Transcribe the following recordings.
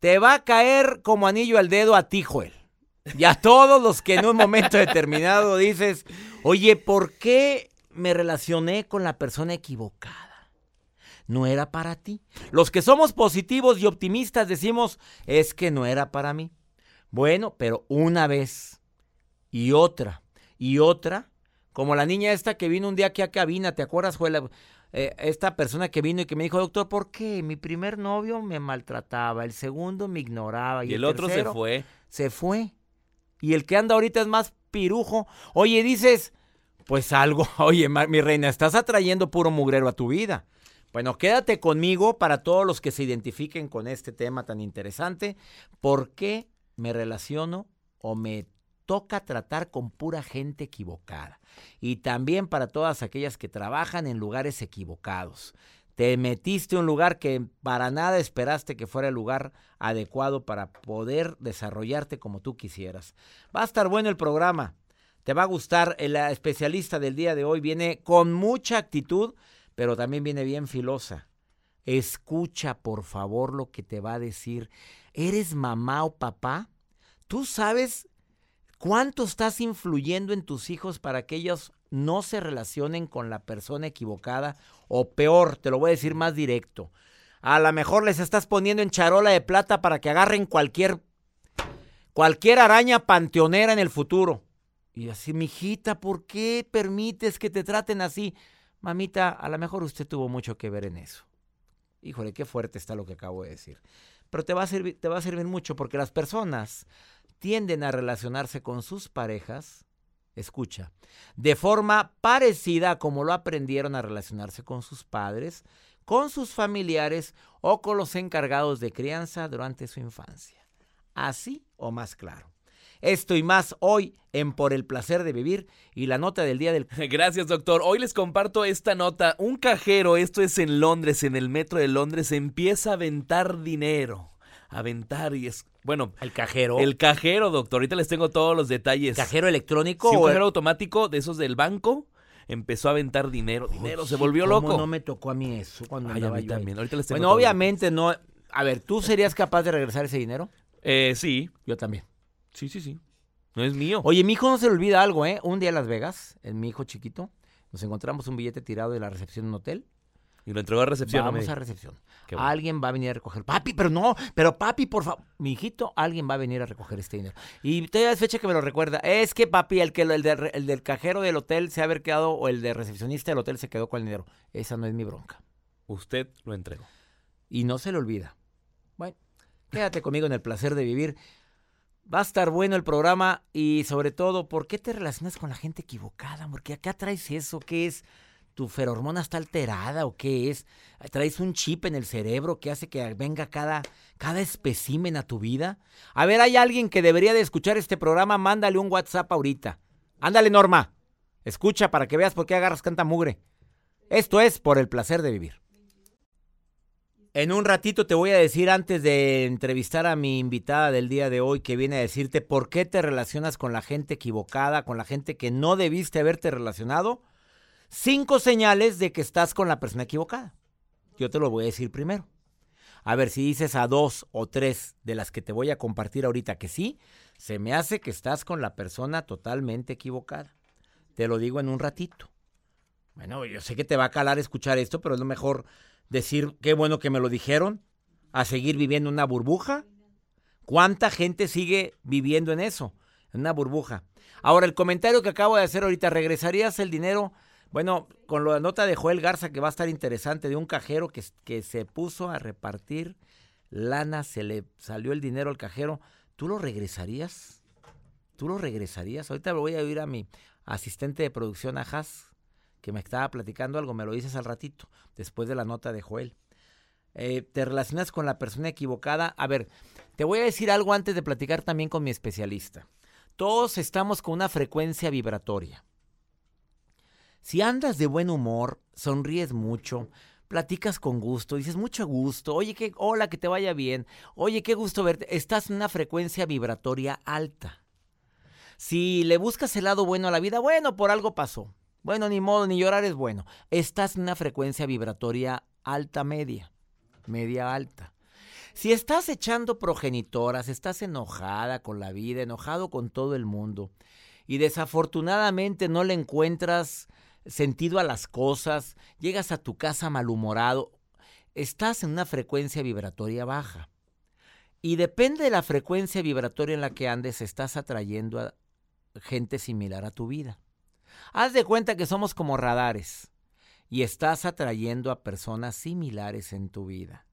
Te va a caer como anillo al dedo a ti, Joel. Y a todos los que en un momento determinado dices, oye, ¿por qué me relacioné con la persona equivocada? No era para ti. Los que somos positivos y optimistas decimos, es que no era para mí. Bueno, pero una vez y otra y otra, como la niña esta que vino un día aquí a cabina, ¿te acuerdas, Joel? Eh, esta persona que vino y que me dijo, doctor, ¿por qué? Mi primer novio me maltrataba, el segundo me ignoraba y, Y el otro se fue. Se fue. Y el que anda ahorita es más pirujo. Oye, dices, pues algo, oye, mi reina, estás atrayendo puro mugrero a tu vida. Bueno, quédate conmigo para todos los que se identifiquen con este tema tan interesante. ¿Por qué me relaciono o me toca tratar con pura gente equivocada? Y también para todas aquellas que trabajan en lugares equivocados. Te metiste a un lugar que para nada esperaste que fuera el lugar adecuado para poder desarrollarte como tú quisieras. Va a estar bueno el programa. Te va a gustar. El especialista del día de hoy viene con mucha actitud, pero también viene bien filosa. Escucha, por favor, lo que te va a decir. ¿Eres mamá o papá? ¿Tú sabes cuánto estás influyendo en tus hijos para que ellos no se relacionen con la persona equivocada? O peor, te lo voy a decir más directo. A lo mejor les estás poniendo en charola de plata para que agarren cualquier cualquier araña panteonera en el futuro. Y así, mijita, ¿por qué permites que te traten así? Mamita, a lo mejor usted tuvo mucho que ver en eso. Híjole, qué fuerte está lo que acabo de decir. Pero te va a servir, te va a servir mucho porque las personas tienden a relacionarse con sus parejas, escucha, de forma parecida a como lo aprendieron a relacionarse con sus padres, con sus familiares o con los encargados de crianza durante su infancia. Así o más claro. Esto y más hoy en Por el placer de vivir y la nota del día del... Gracias, doctor. Hoy les comparto esta nota. Un cajero, esto es en Londres, en el metro de Londres, empieza a aventar dinero. Aventar y es... Bueno, El cajero. el cajero, doctor. Ahorita les tengo todos los detalles. cajero electrónico Sí, un cajero automático de esos del banco empezó a aventar dinero. Dinero, se volvió ¿cómo loco. no me tocó a mí eso cuando Ay, a mí yo ahí? también. Ahorita les tengo Bueno, obviamente no... A ver, ¿tú serías capaz de regresar ese dinero? Eh, sí. Yo también. Sí, sí, sí. No es mío. Oye, mi hijo no se le olvida algo, ¿eh? Un día en Las Vegas, en mi hijo chiquito, nos encontramos un billete tirado de la recepción de un hotel. Y lo entregó a recepción. Vamos a recepción. Bueno. Alguien va a venir a recoger. Papi, pero no, pero papi, por favor. Mi hijito, alguien va a venir a recoger este dinero. Y todavía es fecha que me lo recuerda. Es que papi, el que el, de- el del cajero del hotel se ha haber quedado, o el de recepcionista del hotel se quedó con el dinero. Esa no es mi bronca. Usted lo entregó. y no se le olvida. Bueno, quédate conmigo en el placer de vivir. Va a estar bueno el programa y sobre todo, ¿por qué te relacionas con la gente equivocada? Porque acá traes eso, ¿qué es? ¿Tu feromona está alterada o qué es? ¿Traes un chip en el cerebro que hace que venga cada, cada a tu vida? A ver, hay alguien que debería de escuchar este programa, mándale un WhatsApp ahorita. Ándale, Norma. Escucha para que veas por qué agarras canta mugre. Esto es por el placer de vivir. En un ratito te voy a decir antes de entrevistar a mi invitada del día de hoy que viene a decirte por qué te relacionas con la gente equivocada, con la gente que no debiste haberte relacionado. Cinco señales de que estás con la persona equivocada. Yo te lo voy a decir primero. A ver si dices a dos o tres de las que te voy a compartir ahorita que sí, se me hace que estás con la persona totalmente equivocada. Te lo digo en un ratito. Bueno, yo sé que te va a calar escuchar esto, pero es lo mejor decir qué bueno que me lo dijeron, a seguir viviendo en una burbuja. ¿Cuánta gente sigue viviendo en eso? En una burbuja. Ahora, el comentario que acabo de hacer ahorita, ¿regresarías el dinero? Bueno, con la nota de Joel Garza que va a estar interesante, de un cajero que, que se puso a repartir lana, se le salió el dinero al cajero. ¿Tú lo regresarías? ¿Tú lo regresarías? Ahorita voy a ir a mi asistente de producción, a Haas, que me estaba platicando algo, me lo dices al ratito, después de la nota de Joel. Eh, te relacionas con la persona equivocada. A ver, te voy a decir algo antes de platicar también con mi especialista. Todos estamos con una frecuencia vibratoria. Si andas de buen humor, sonríes mucho, platicas con gusto, dices mucho gusto, oye, que, hola, que te vaya bien, oye, qué gusto verte, estás en una frecuencia vibratoria alta. Si le buscas el lado bueno a la vida, bueno, por algo pasó. Bueno, ni modo, ni llorar es bueno. Estás en una frecuencia vibratoria alta media, media alta. Si estás echando progenitoras, estás enojada con la vida, enojado con todo el mundo, y desafortunadamente no le encuentras sentido a las cosas, llegas a tu casa malhumorado, estás en una frecuencia vibratoria baja. Y depende de la frecuencia vibratoria en la que andes, estás atrayendo a gente similar a tu vida. Haz de cuenta que somos como radares y estás atrayendo a personas similares en tu vida.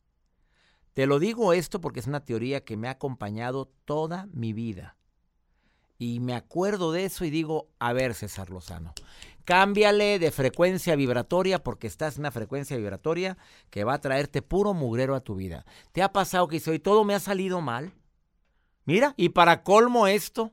Te lo digo esto porque es una teoría que me ha acompañado toda mi vida. Y me acuerdo de eso y digo, a ver César Lozano, cámbiale de frecuencia vibratoria porque estás en una frecuencia vibratoria que va a traerte puro mugrero a tu vida. ¿Te ha pasado que hoy todo me ha salido mal? Mira, y para colmo esto,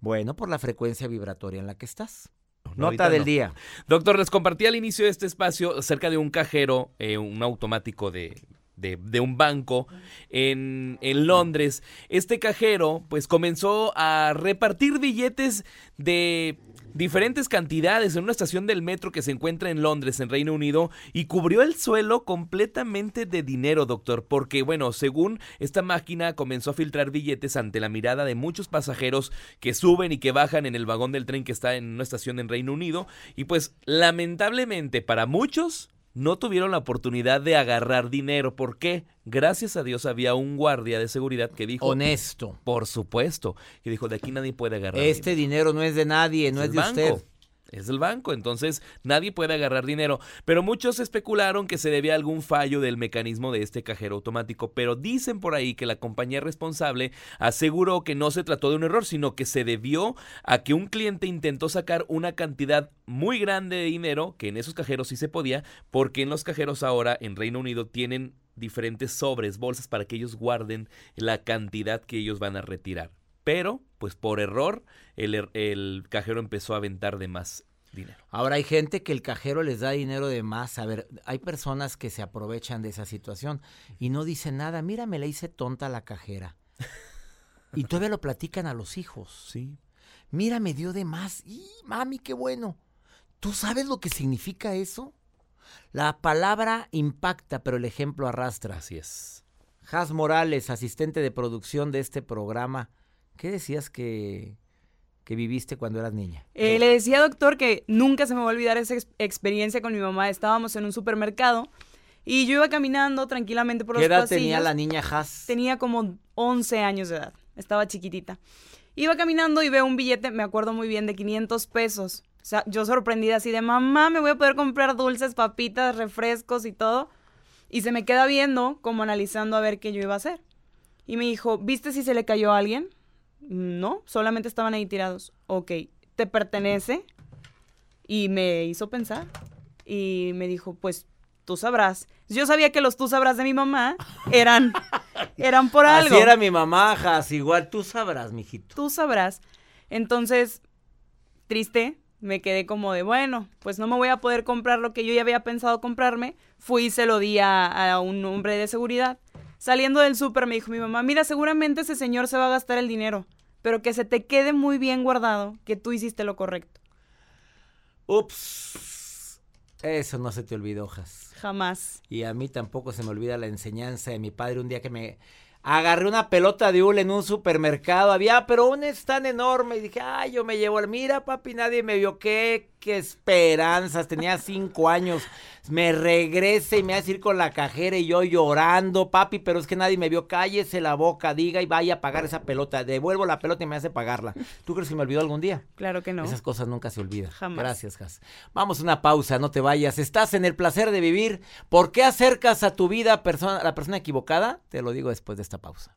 bueno, por la frecuencia vibratoria en la que estás. Nota del día. Doctor, les compartí al inicio de este espacio acerca de un cajero, eh, un automático de, de, un banco en, en, Londres. Este cajero pues comenzó a repartir billetes de diferentes cantidades en una estación del metro que se encuentra en Londres, en Reino Unido, y cubrió el suelo completamente de dinero, doctor, porque bueno, según esta máquina comenzó a filtrar billetes ante la mirada de muchos pasajeros que suben y que bajan en el vagón del tren que está en una estación en Reino Unido, y pues lamentablemente para muchos no tuvieron la oportunidad de agarrar dinero. ¿Por qué? Gracias a Dios había un guardia de seguridad que dijo... Honesto. Por supuesto. Que dijo, de aquí nadie puede agarrar Este dinero, no es de nadie, no es, de usted es el banco, entonces nadie puede agarrar dinero. Pero muchos especularon que se debía a algún fallo del mecanismo de este cajero automático, pero dicen por ahí que la compañía responsable aseguró que no se trató de un error, sino que se debió a que un cliente intentó sacar una cantidad muy grande de dinero, que en esos cajeros sí se podía, porque en los cajeros ahora en Reino Unido tienen diferentes sobres, bolsas para que ellos guarden la cantidad que ellos van a retirar pero pues por error el, er, el, cajero empezó a aventar de más dinero. Ahora hay gente que el cajero les da dinero de más. A ver, hay personas que se aprovechan de esa situación y no dicen nada. Mira, me le hice tonta a la cajera. y todavía lo platican a los hijos. Sí. Mira, me dio de más. ¡Y mami, qué bueno! ¿Tú sabes lo que significa eso? La palabra impacta, pero el ejemplo arrastra. Así es. Has Morales, asistente de producción de este programa ¿Qué decías que, que viviste cuando eras niña? Eh, le decía, doctor, que nunca se me va a olvidar esa experiencia con mi mamá. Estábamos en un supermercado y yo iba caminando tranquilamente por los ¿Qué edad tenía la niña Haas? Tenía como 11 años de edad. Estaba chiquitita. Iba caminando y veo un billete, me acuerdo muy bien, de 500 pesos. O sea, yo sorprendida así de, mamá, me voy a poder comprar dulces, papitas, refrescos y todo. Y se me queda viendo, como analizando a ver qué yo iba a hacer. Y me dijo, ¿viste si se le cayó a alguien? No, solamente estaban ahí tirados. Ok, ¿te pertenece? Y me hizo pensar. Y me dijo, pues tú sabrás. Yo sabía que los tú sabrás de mi mamá eran, eran por algo. Así era mi mamá, Jas. Igual tú sabrás, mijito. Tú sabrás. Entonces, triste, me quedé como de, bueno, pues no me voy a poder comprar lo que yo ya había pensado comprarme. Fui y se lo di a, a un hombre de seguridad. Saliendo del súper me dijo mi mamá, mira, seguramente ese señor se va a gastar el dinero, pero que se te quede muy bien guardado que tú hiciste lo correcto. Ups. Eso no se te olvidó, Jas. Jamás. Y a mí tampoco se me olvida la enseñanza de mi padre un día que me agarré una pelota de hule en un supermercado. Había, pero un tan enorme. Y dije, ay, yo me llevo el. Mira, papi, nadie me vio. Qué, qué esperanzas. Tenía cinco años. Me regrese y me hace ir con la cajera y yo llorando, papi, pero es que nadie me vio. Cállese la boca, diga y vaya a pagar esa pelota. Devuelvo la pelota y me hace pagarla. ¿Tú crees que me olvidó algún día? Claro que no. Esas cosas nunca se olvidan. Jamás. Gracias, Jas. Vamos a una pausa, no te vayas. Estás en el placer de vivir. ¿Por qué acercas a tu vida a persona- a la persona equivocada? Te lo digo después de esta pausa.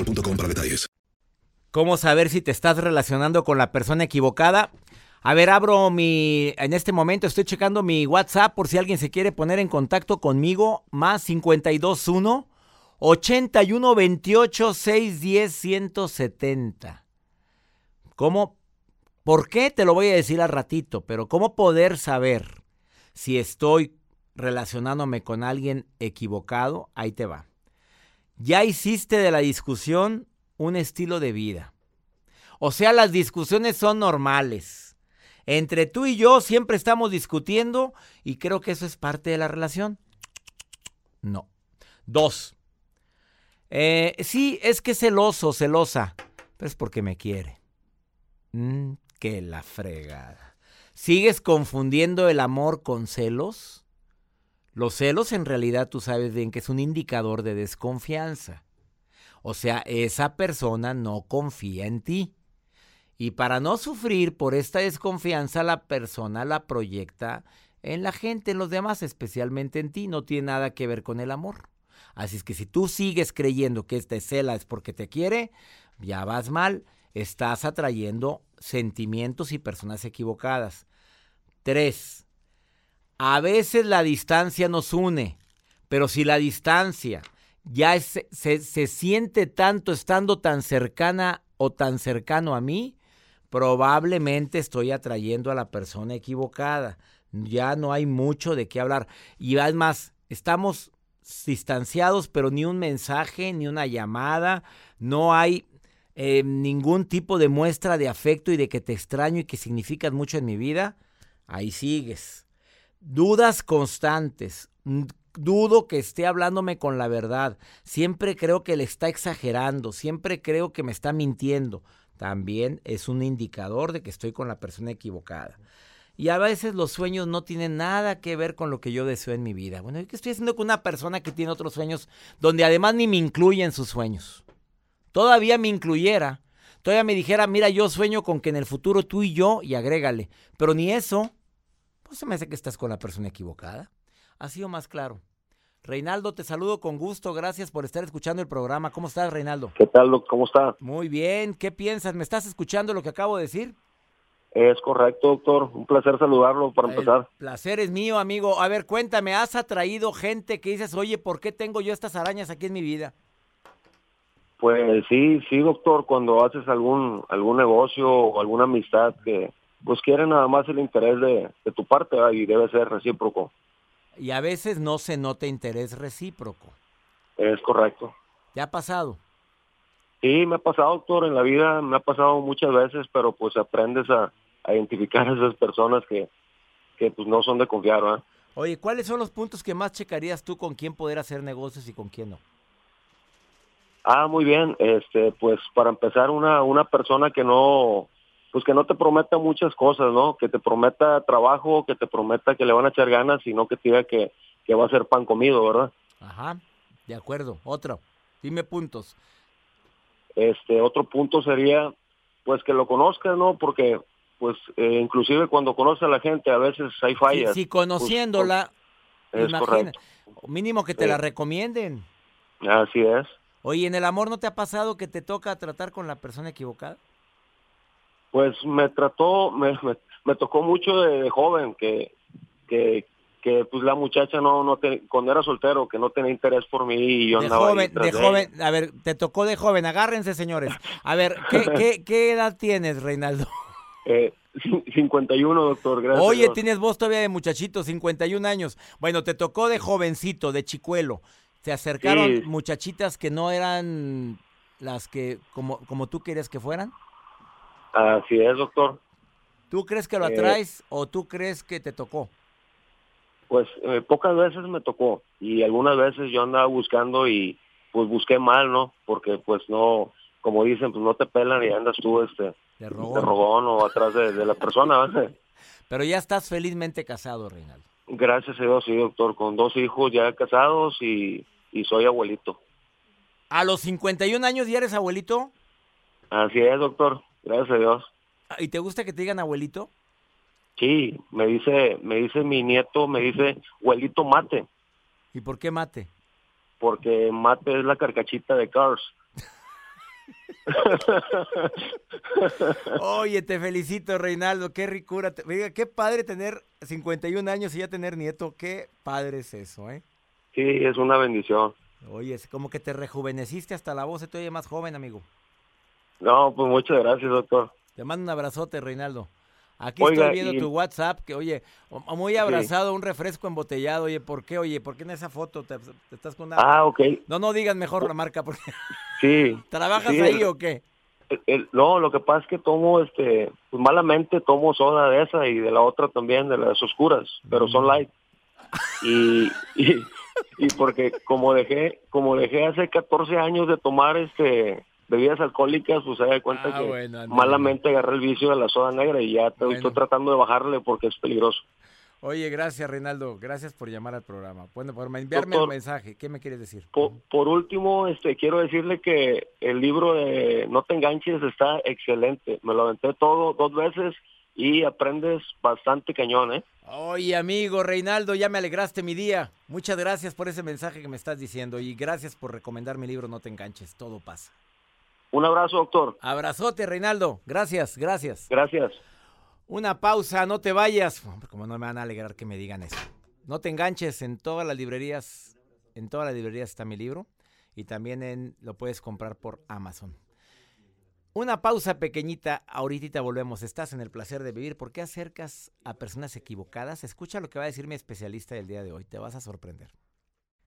para detalles. ¿Cómo saber si te estás relacionando con la persona equivocada? A ver, abro mi... En este momento estoy checando mi WhatsApp por si alguien se quiere poner en contacto conmigo. Más 521 81 28 610 170. ¿Cómo? ¿Por qué? Te lo voy a decir al ratito, pero ¿cómo poder saber si estoy relacionándome con alguien equivocado? Ahí te va. Ya hiciste de la discusión un estilo de vida. O sea, las discusiones son normales. Entre tú y yo siempre estamos discutiendo y creo que eso es parte de la relación. No. Dos. Eh, sí, es que celoso, celosa, pero es porque me quiere. Mm, que la fregada. ¿Sigues confundiendo el amor con celos? Los celos en realidad tú sabes bien que es un indicador de desconfianza. O sea, esa persona no confía en ti. Y para no sufrir por esta desconfianza, la persona la proyecta en la gente, en los demás, especialmente en ti. No tiene nada que ver con el amor. Así es que si tú sigues creyendo que esta cela es porque te quiere, ya vas mal. Estás atrayendo sentimientos y personas equivocadas. Tres, a veces la distancia nos une, pero si la distancia ya se, se siente tanto estando tan cercana o tan cercano a mí, probablemente estoy atrayendo a la persona equivocada. Ya no hay mucho de qué hablar. Y además, estamos distanciados, pero ni un mensaje, ni una llamada, no hay eh, ningún tipo de muestra de afecto y de que te extraño y que significas mucho en mi vida. Ahí sigues. Dudas constantes. Dudo que esté hablándome con la verdad. Siempre creo que le está exagerando. Siempre creo que me está mintiendo. También es un indicador de que estoy con la persona equivocada. Y a veces los sueños no tienen nada que ver con lo que yo deseo en mi vida. Bueno, ¿qué estoy haciendo con una persona que tiene otros sueños donde además ni me incluye en sus sueños? Todavía me incluyera. Todavía me dijera, mira, yo sueño con que en el futuro tú y yo, y agrégale. Pero ni eso, pues se me hace que estás con la persona equivocada. Ha sido más claro. Reinaldo, te saludo con gusto. Gracias por estar escuchando el programa. ¿Cómo estás, Reinaldo? ¿Qué tal, doc? ¿Cómo está? Muy bien. ¿Qué piensas? ¿Me estás escuchando lo que acabo de decir? Es correcto, doctor. Un placer saludarlo para El empezar. placer es mío, amigo. A ver, cuéntame, ¿has atraído gente que dices, oye, ¿por qué tengo yo estas arañas aquí en mi vida? Pues sí, sí, doctor, cuando haces algún algún negocio o alguna amistad que pues quiere nada más el interés de, de tu parte ¿verdad? y debe ser recíproco. Y a veces no se nota interés recíproco. Es correcto. ¿Te ha pasado? Sí, me ha pasado, doctor, en la vida me ha pasado muchas veces, pero pues aprendes a, a identificar a esas personas que, que pues no son de confiar, ¿verdad? Oye, ¿cuáles son los puntos que más checarías tú con quién poder hacer negocios y con quién no? Ah, muy bien. Este, pues para empezar, una una persona que no, pues que no te prometa muchas cosas, ¿no? Que te prometa trabajo, que te prometa que le van a echar ganas, sino que te diga que, que va a ser pan comido, ¿verdad? Ajá, de acuerdo. Otro. Dime puntos. Este, otro punto sería, pues que lo conozcas, ¿no? Porque, pues, eh, inclusive cuando conoces a la gente, a veces hay fallas. si conociéndola, Pues, es imagina, correcto. mínimo que te Sí. la recomienden. Así es. Oye, ¿en el amor no te ha pasado que te toca tratar con la persona equivocada? Pues me trató, me, me, me tocó mucho de, de joven, que, que, que pues la muchacha no, no te- cuando era soltero, que no tenía interés por mí y yo De andaba joven, de joven, a ver, te tocó de joven, agárrense señores. A ver, ¿qué, qué, qué edad tienes, Reinaldo? Eh, cin- 51, doctor, gracias. Oye, tienes voz todavía de muchachito, 51 años. Bueno, te tocó de jovencito, de chicuelo. Se acercaron Sí. muchachitas que no eran las que, como, como tú querías que fueran. Así es, doctor. ¿Tú crees que lo Eh, atraes o tú crees que te tocó? Pues eh, pocas veces me tocó y algunas veces yo andaba buscando y pues busqué mal, ¿no? Porque pues no, como dicen, pues no te pelan y andas tú este De de rogón. rogón o atrás de, de la persona. Pero ya estás felizmente casado, Reinaldo. Gracias a Dios, sí, doctor, con dos hijos ya casados y, y soy abuelito. ¿A los 51 años ya eres abuelito? Así es, doctor, gracias a Dios. ¿Y te gusta que te digan abuelito? Sí, me dice, me dice mi nieto, me dice, abuelito mate, ¿Y por qué mate? porque mate es la carcachita de Cars. Oye, te felicito, Reinaldo. Qué ricura. Oiga, qué padre tener 51 años y ya tener nieto. Qué padre es eso, ¿eh? Sí, es una bendición. Oye, es como que te rejuveneciste hasta la voz. Se te oye más joven, amigo. No, pues muchas gracias, doctor. Te mando un abrazote, Reinaldo. Aquí Oiga, estoy viendo y- tu WhatsApp, que oye, muy abrazado, un refresco embotellado. Oye, ¿por qué? Oye, ¿por qué en esa foto te, te estás con una... Ah, ok. No, no digas mejor la marca, porque Sí. ¿trabajas Sí, ahí el- o qué? el- el- no, lo que pasa es que tomo, este, pues malamente tomo soda de esa y de la otra también, de las oscuras, pero son light. Y, y, y porque como dejé, como dejé hace 14 años de tomar, este, bebidas alcohólicas, pues se da cuenta Ah, que bueno, malamente agarré el vicio de la soda negra y ya Bueno. estoy tratando de bajarle porque es peligroso. Oye, gracias, Reinaldo. Gracias por llamar al programa. Bueno, por enviarme Doctor. el mensaje. ¿Qué me quieres decir? Por, por último, este, quiero decirle que el libro de No te enganches está excelente. Me lo aventé todo dos veces y aprendes bastante cañón, ¿eh? Oye, amigo Reinaldo, ya me alegraste mi día. Muchas gracias por ese mensaje que me estás diciendo y gracias por recomendar mi libro No te enganches, todo pasa. Un abrazo, doctor. Abrazote, Reinaldo. Gracias, gracias. Gracias. Una pausa, no te vayas. Como no me van a alegrar que me digan eso. No te enganches en todas las librerías. En todas las librerías está mi libro y también en, lo puedes comprar por Amazon. Una pausa pequeñita, ahorita volvemos. Estás en el placer de vivir. ¿Por qué acercas a personas equivocadas? Escucha lo que va a decir mi especialista del día de hoy. Te vas a sorprender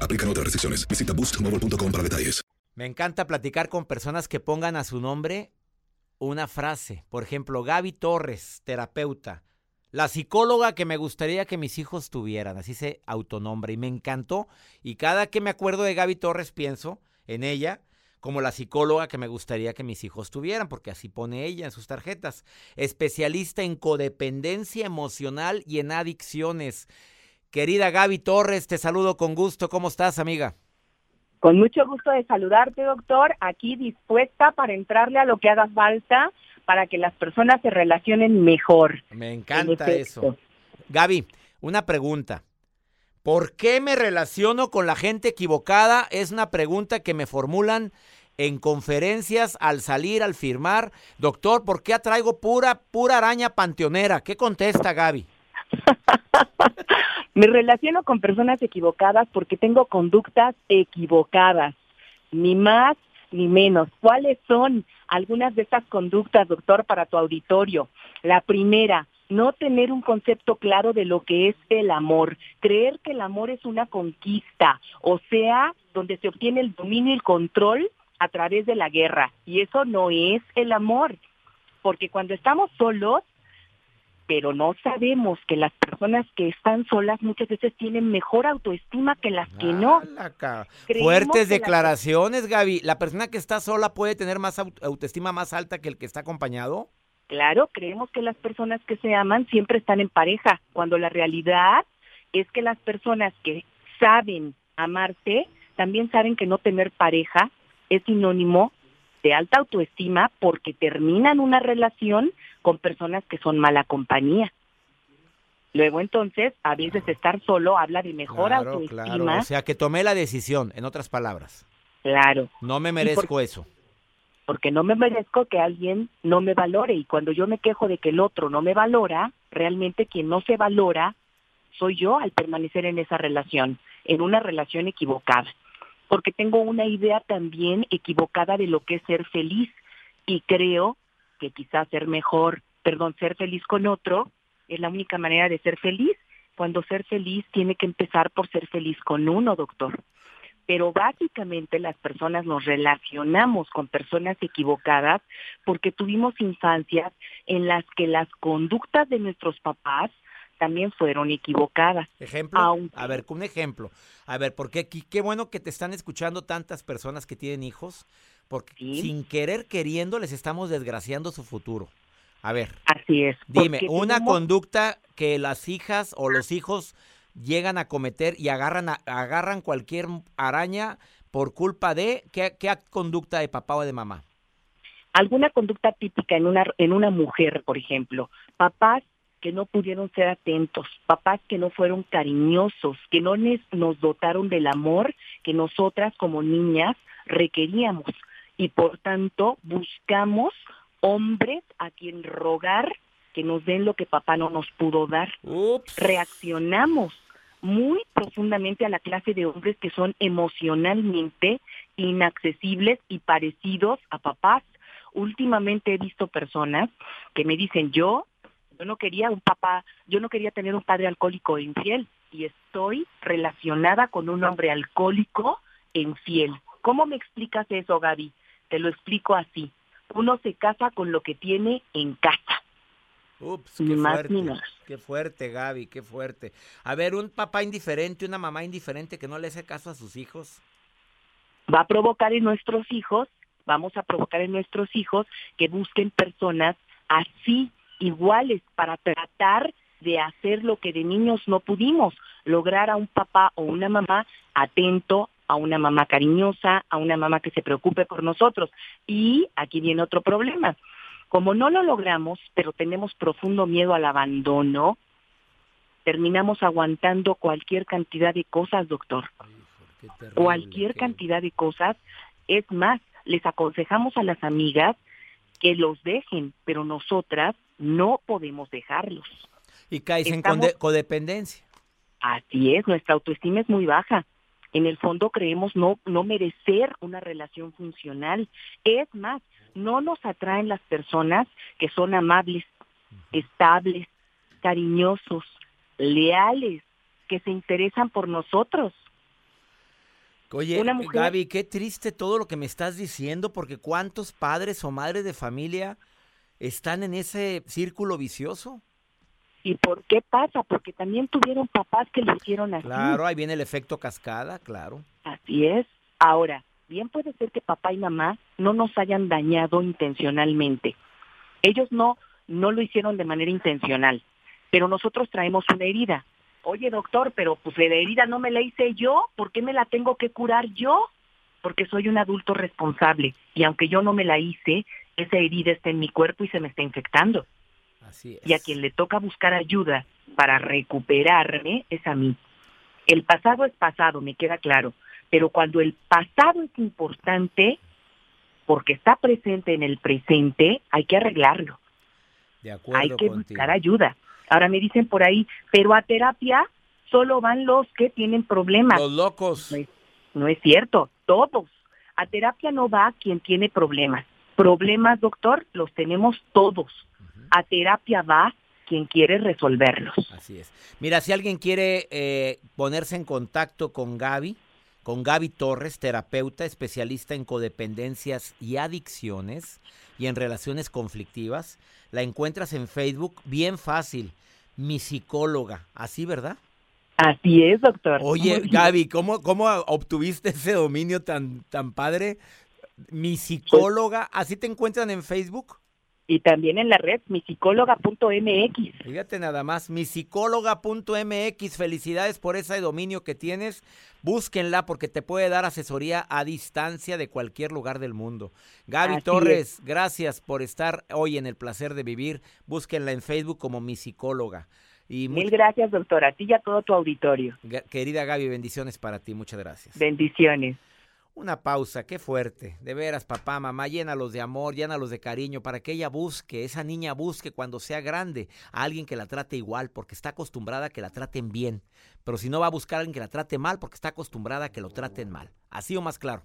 Aplican otras restricciones. Visita boostmobile.com para detalles. Me encanta platicar con personas que pongan a su nombre una frase. Por ejemplo, Gaby Torres, terapeuta. La psicóloga que me gustaría que mis hijos tuvieran, así se autonombra y me encantó. Y cada que me acuerdo de Gaby Torres pienso en ella como la psicóloga que me gustaría que mis hijos tuvieran, porque así pone ella en sus tarjetas. Especialista en codependencia emocional y en adicciones. Querida Gaby Torres, te saludo con gusto. ¿Cómo estás, amiga? Con mucho gusto de saludarte, doctor, aquí dispuesta para entrarle a lo que haga falta para que las personas se relacionen mejor. Me encanta eso. Gaby, una pregunta. ¿Por qué me relaciono con la gente equivocada? Es una pregunta que me formulan en conferencias al salir, al firmar. Doctor, ¿por qué atraigo pura, pura araña panteonera? ¿Qué contesta Gaby? Me relaciono con personas equivocadas porque tengo conductas equivocadas, ni más ni menos. ¿Cuáles son algunas de estas conductas, doctor, para tu auditorio? La primera, no tener un concepto claro de lo que es el amor, creer que el amor es una conquista, o sea, donde se obtiene el dominio y el control a través de la guerra. Y eso no es el amor, porque cuando estamos solos, pero no sabemos que las personas que están solas muchas veces tienen mejor autoestima que las que no. Fuertes declaraciones, Gaby. ¿La persona que está sola puede tener más autoestima más alta que el que está acompañado? Claro, creemos que las personas que se aman siempre están en pareja, cuando la realidad es que las personas que saben amarse también saben que no tener pareja es sinónimo de alta autoestima porque terminan una relación con personas que son mala compañía. Luego entonces, a veces estar solo habla de mejor autoestima. O sea, que tomé la decisión, en otras palabras. Claro. No me merezco eso. Porque no me merezco que alguien no me valore. Y cuando yo me quejo de que el otro no me valora, realmente quien no se valora soy yo al permanecer en esa relación, en una relación equivocada porque tengo una idea también equivocada de lo que es ser feliz y creo que quizás ser mejor, perdón, ser feliz con otro es la única manera de ser feliz, cuando ser feliz tiene que empezar por ser feliz con uno, doctor. Pero básicamente las personas nos relacionamos con personas equivocadas porque tuvimos infancias en las que las conductas de nuestros papás también fueron equivocadas. ¿Ejemplo? Aunque- A ver, un ejemplo. A ver, porque aquí, qué bueno que te están escuchando tantas personas que tienen hijos, porque sin querer queriendo les estamos desgraciando su futuro. A ver. Así es. Dime, una tenemos- conducta que las hijas o los hijos llegan a cometer y agarran, a- agarran cualquier araña por culpa de, ¿qué, qué conducta de papá o de mamá? alguna conducta típica en una en una mujer, por ejemplo, papás que no pudieron ser atentos, papás que no fueron cariñosos, que no nos dotaron del amor que nosotras como niñas requeríamos y por tanto buscamos hombres a quien rogar que nos den lo que papá no nos pudo dar. Reaccionamos muy profundamente a la clase de hombres que son emocionalmente inaccesibles y parecidos a papás. Últimamente he visto personas que me dicen, yo, yo no quería un papá, yo no quería tener un padre alcohólico e infiel y estoy relacionada con un hombre alcohólico e infiel. ¿Cómo me explicas eso, Gaby? Te lo explico así. Uno se casa con lo que tiene en casa. Ups, qué más fuerte. Qué fuerte, Gaby, qué fuerte. A ver, un papá indiferente, una mamá indiferente que no le hace caso a sus hijos. va a provocar en nuestros hijos, vamos a provocar en nuestros hijos que busquen personas así, iguales, para tratar de hacer lo que de niños no pudimos, lograr a un papá o una mamá atento, a una mamá cariñosa, a una mamá que se preocupe por nosotros. Y aquí viene otro problema. Como no lo logramos, pero tenemos profundo miedo al abandono, terminamos aguantando cualquier cantidad de cosas, doctor cualquier cantidad de cosas. Es más, les aconsejamos a las amigas que los dejen, pero nosotras no podemos dejarlos. Y caes en Estamos- conde- codependencia. Así es, nuestra autoestima es muy baja. En el fondo creemos no, no merecer una relación funcional. Es más, no nos atraen las personas que son amables, estables, cariñosos, leales, que se interesan por nosotros. Oye, Una mujer- Gaby, qué triste todo lo que me estás diciendo, porque cuántos padres o madres de familia están en ese círculo vicioso. ¿Y por qué pasa? Porque también tuvieron papás que lo hicieron así. Claro, ahí viene el efecto cascada, claro. Así es. Ahora, bien puede ser que papá y mamá no nos hayan dañado intencionalmente. Ellos no, no lo hicieron de manera intencional, pero nosotros traemos una herida. Oye, doctor, pero pues la herida no me la hice yo, ¿por qué me la tengo que curar yo? Porque soy un adulto responsable y aunque yo no me la hice, esa herida está en mi cuerpo y se me está infectando. Así es. Y a quien le toca buscar ayuda para recuperarme es a mí. El pasado es pasado, me queda claro, pero cuando el pasado es importante, porque está presente en el presente, hay que arreglarlo, De acuerdo hay que contigo. buscar ayuda. Ahora me dicen por ahí, pero a terapia solo van los que tienen problemas. Los locos. No es, no es cierto, todos. A terapia no va quien tiene problemas. Problemas, doctor, los tenemos todos. A terapia va quien quiere resolverlos. Así es. Mira, si alguien quiere eh, ponerse en contacto con Gaby, con Gaby Torres, terapeuta especialista en codependencias y adicciones y en relaciones conflictivas, la encuentras en Facebook bien fácil, mi psicóloga, así, ¿verdad? Así es, doctor. Oye. Gaby, ¿cómo, ¿cómo obtuviste ese dominio tan, tan padre? Mi psicóloga, ¿así te encuentran en Facebook? Y también en la red, misicóloga.mx. Fíjate nada más, misicóloga.mx, felicidades por ese dominio que tienes. Búsquenla porque te puede dar asesoría a distancia de cualquier lugar del mundo. Gaby Así Torres, gracias por estar hoy en el placer de vivir. Búsquenla en Facebook como mi psicóloga. Y Mil gracias, doctor, a ti y a todo tu auditorio. Querida Gaby, bendiciones para ti, muchas gracias. Bendiciones. Una pausa, qué fuerte. De veras, papá, mamá, llénalos de amor, llénalos de cariño, para que ella busque, esa niña busque cuando sea grande a alguien que la trate igual, porque está acostumbrada a que la traten bien. Pero si no va a buscar a alguien que la trate mal, porque está acostumbrada a que lo traten mal. Así o más claro.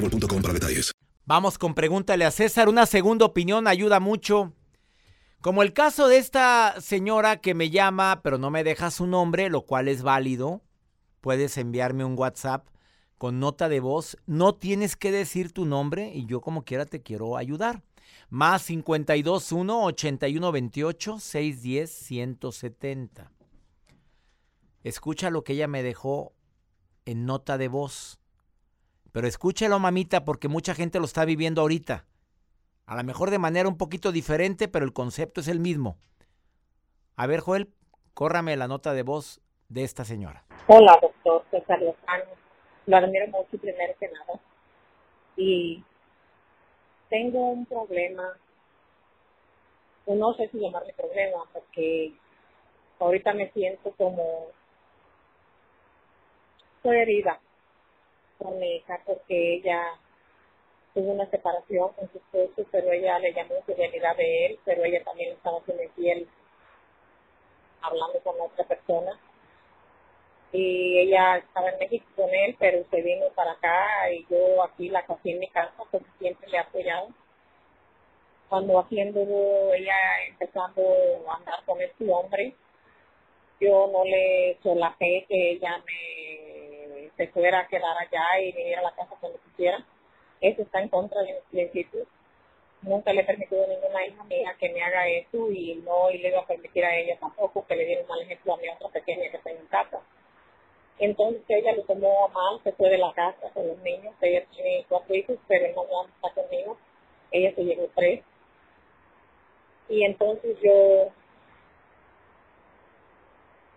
Vamos con pregúntale a César. Una segunda opinión ayuda mucho. Como el caso de esta señora que me llama, pero no me deja su nombre, lo cual es válido. Puedes enviarme un WhatsApp con nota de voz. No tienes que decir tu nombre y yo como quiera te quiero ayudar. Más 521 8128 610 170. Escucha lo que ella me dejó en nota de voz. Pero escúchelo, mamita, porque mucha gente lo está viviendo ahorita. A lo mejor de manera un poquito diferente, pero el concepto es el mismo. A ver, Joel, córrame la nota de voz de esta señora. Hola, doctor César Lozano. Lo admiro mucho primero que nada. Y tengo un problema. No sé si llamarle problema, porque ahorita me siento como... Estoy herida con mi hija porque ella tuvo una separación con su esposo, pero ella le llamó infidelidad de él, pero ella también estaba siendo infiel hablando con otra persona. Y ella estaba en México con él, pero se vino para acá y yo aquí la cogí en mi casa porque siempre le he apoyado. Cuando haciendo ella empezando a andar con este hombre, yo no le solapé que ella me se fuera a quedar allá y viniera a la casa cuando quisiera. Eso está en contra de mis principios. Nunca le he permitido a ninguna hija mía que me haga eso y no le iba a permitir a ella tampoco que le diera un mal ejemplo a mi otra pequeña que está en casa. Entonces ella lo tomó mal, se fue de la casa con los niños. Ella tiene cuatro hijos, pero no está conmigo. Ella se llevó tres. Y entonces yo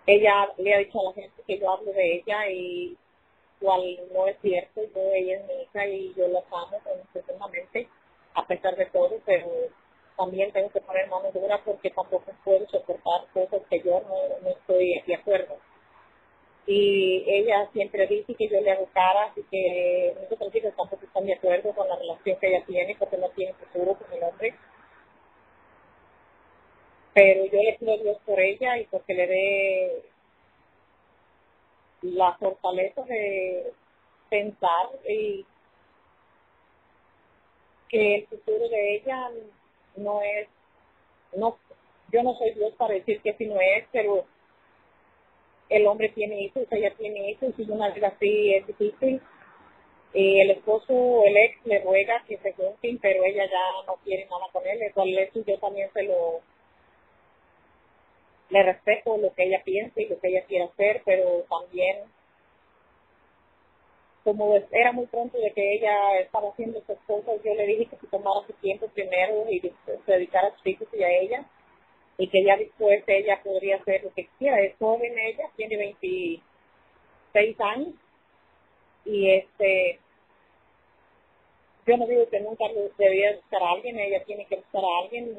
ella le ha dicho a la gente que yo hablo de ella y cual no es cierto, yo ella es mi hija y yo la amo profundamente a pesar de todo, pero también tengo que poner mano dura porque tampoco puedo soportar cosas que yo no, estoy de acuerdo. Y ella siempre dice que yo le hago caras y que muchos hijos tampoco están de acuerdo con la relación que ella tiene porque no tiene futuro con el hombre pero yo le pido a Dios por ella y porque le dé la fortaleza de pensar y que el futuro de ella no es, no, yo no soy Dios para decir que así no es, pero el hombre tiene hijos, ella tiene hijos y una vida así es difícil. Y el esposo, el ex, le ruega que se junten, pero ella ya no quiere nada con él. Eso yo también se lo le respeto lo que ella piensa y lo que ella quiere hacer, pero también como era muy pronto de que ella estaba haciendo esas cosas, yo le dije que se tomara su tiempo primero y se dedicara a sus hijos y a ella, y que ya después ella podría hacer lo que quiera. Es joven ella, tiene 26 años, y este, yo no digo que nunca debía buscar a alguien, ella tiene que buscar a alguien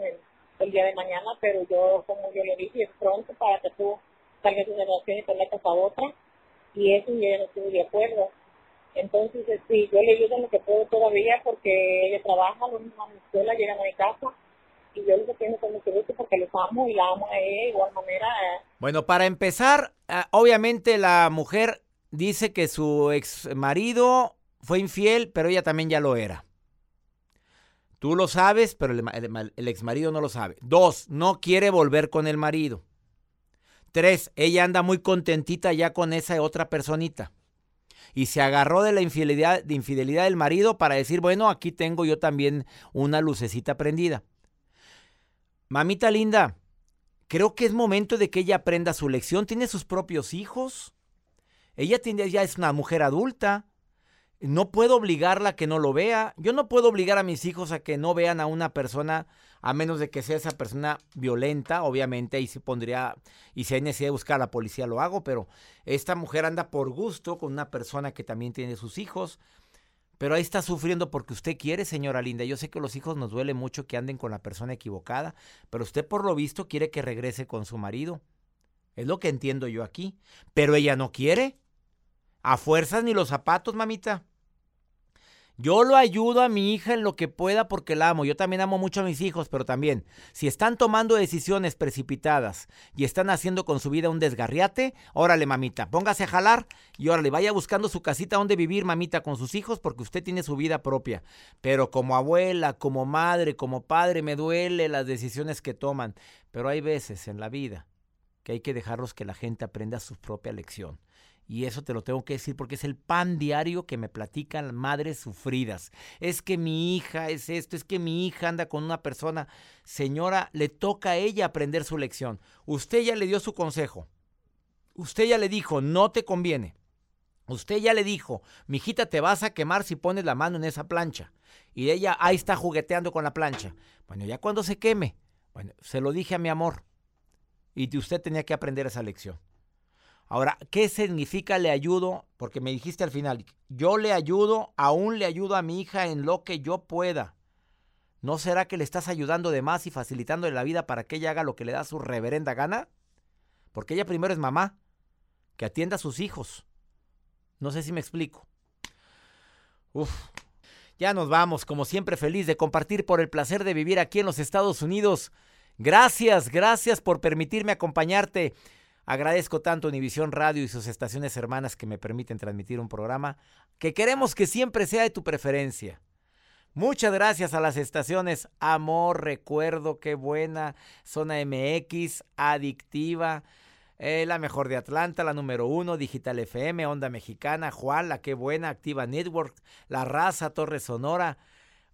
el, día de mañana, pero yo, como yo le dije, es pronto para que tú salgas de una relación y te metas a otra, y eso yo no estoy de acuerdo. Entonces, eh, sí, yo le ayudo lo que puedo todavía porque ella trabaja, los van a la escuela, llegan a mi casa y yo les atiendo con mucho gusto porque los amo y la amo a ella de igual manera. eh. Bueno, para empezar, ah, obviamente la mujer dice que su ex marido fue infiel, pero ella también ya lo era. Tú lo sabes, pero el, ex marido no lo sabe. Dos, no quiere volver con el marido. Tres, ella anda muy contentita ya con esa otra personita. Y se agarró de la infidelidad, de infidelidad del marido para decir, bueno, aquí tengo yo también una lucecita prendida. Mamita linda, creo que es momento de que ella aprenda su lección. Tiene sus propios hijos. Ella tiene, ya es una mujer adulta. No puedo obligarla a que no lo vea. Yo no puedo obligar a mis hijos a que no vean a una persona, a menos de que sea esa persona violenta, obviamente, ahí se pondría, y si hay necesidad de buscar a la policía, lo hago, pero esta mujer anda por gusto con una persona que también tiene sus hijos. Pero ahí está sufriendo porque usted quiere, señora linda. Yo sé que los hijos nos duele mucho que anden con la persona equivocada, pero usted por lo visto quiere que regrese con su marido. Es lo que entiendo yo aquí. Pero ella no quiere. A fuerzas ni los zapatos, mamita. Yo lo ayudo a mi hija en lo que pueda porque la amo. Yo también amo mucho a mis hijos, pero también, si están tomando decisiones precipitadas y están haciendo con su vida un desgarriate, órale, mamita, póngase a jalar y órale, vaya buscando su casita donde vivir, mamita, con sus hijos, porque usted tiene su vida propia. Pero como abuela, como madre, como padre, me duele las decisiones que toman. Pero hay veces en la vida que hay que dejarlos que la gente aprenda su propia lección. Y eso te lo tengo que decir porque es el pan diario que me platican madres sufridas. Es que mi hija es esto, es que mi hija anda con una persona. Señora, le toca a ella aprender su lección. Usted ya le dio su consejo. Usted ya le dijo, no te conviene. Usted ya le dijo, mijita, te vas a quemar si pones la mano en esa plancha. Y ella ahí está jugueteando con la plancha. Bueno, ya cuando se queme. Bueno, se lo dije a mi amor. Y usted tenía que aprender esa lección. Ahora, ¿qué significa le ayudo? Porque me dijiste al final, yo le ayudo, aún le ayudo a mi hija en lo que yo pueda. ¿No será que le estás ayudando de más y facilitándole la vida para que ella haga lo que le da su reverenda gana? Porque ella primero es mamá, que atienda a sus hijos. No sé si me explico. Uf. Ya nos vamos, como siempre feliz de compartir por el placer de vivir aquí en los Estados Unidos. Gracias, gracias por permitirme acompañarte. Agradezco tanto Univisión Radio y sus estaciones hermanas que me permiten transmitir un programa que queremos que siempre sea de tu preferencia. Muchas gracias a las estaciones Amor, Recuerdo, qué buena, Zona MX, Adictiva, eh, la mejor de Atlanta, la número uno, Digital FM, Onda Mexicana, Juan, la qué buena, Activa Network, La Raza, Torre Sonora,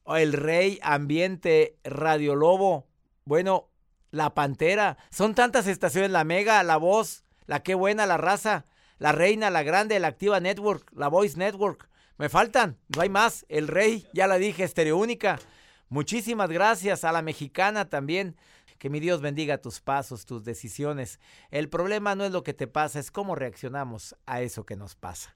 El Rey, Ambiente, Radio Lobo, bueno, La Pantera, son tantas estaciones, La Mega, La Voz, La qué buena, La Raza, La Reina, La Grande, La Activa Network, La Voice Network, me faltan, no hay más, El Rey, ya la dije, Estereo Única, muchísimas gracias a la mexicana también. Que mi Dios bendiga tus pasos, tus decisiones. El problema no es lo que te pasa, es cómo reaccionamos a eso que nos pasa.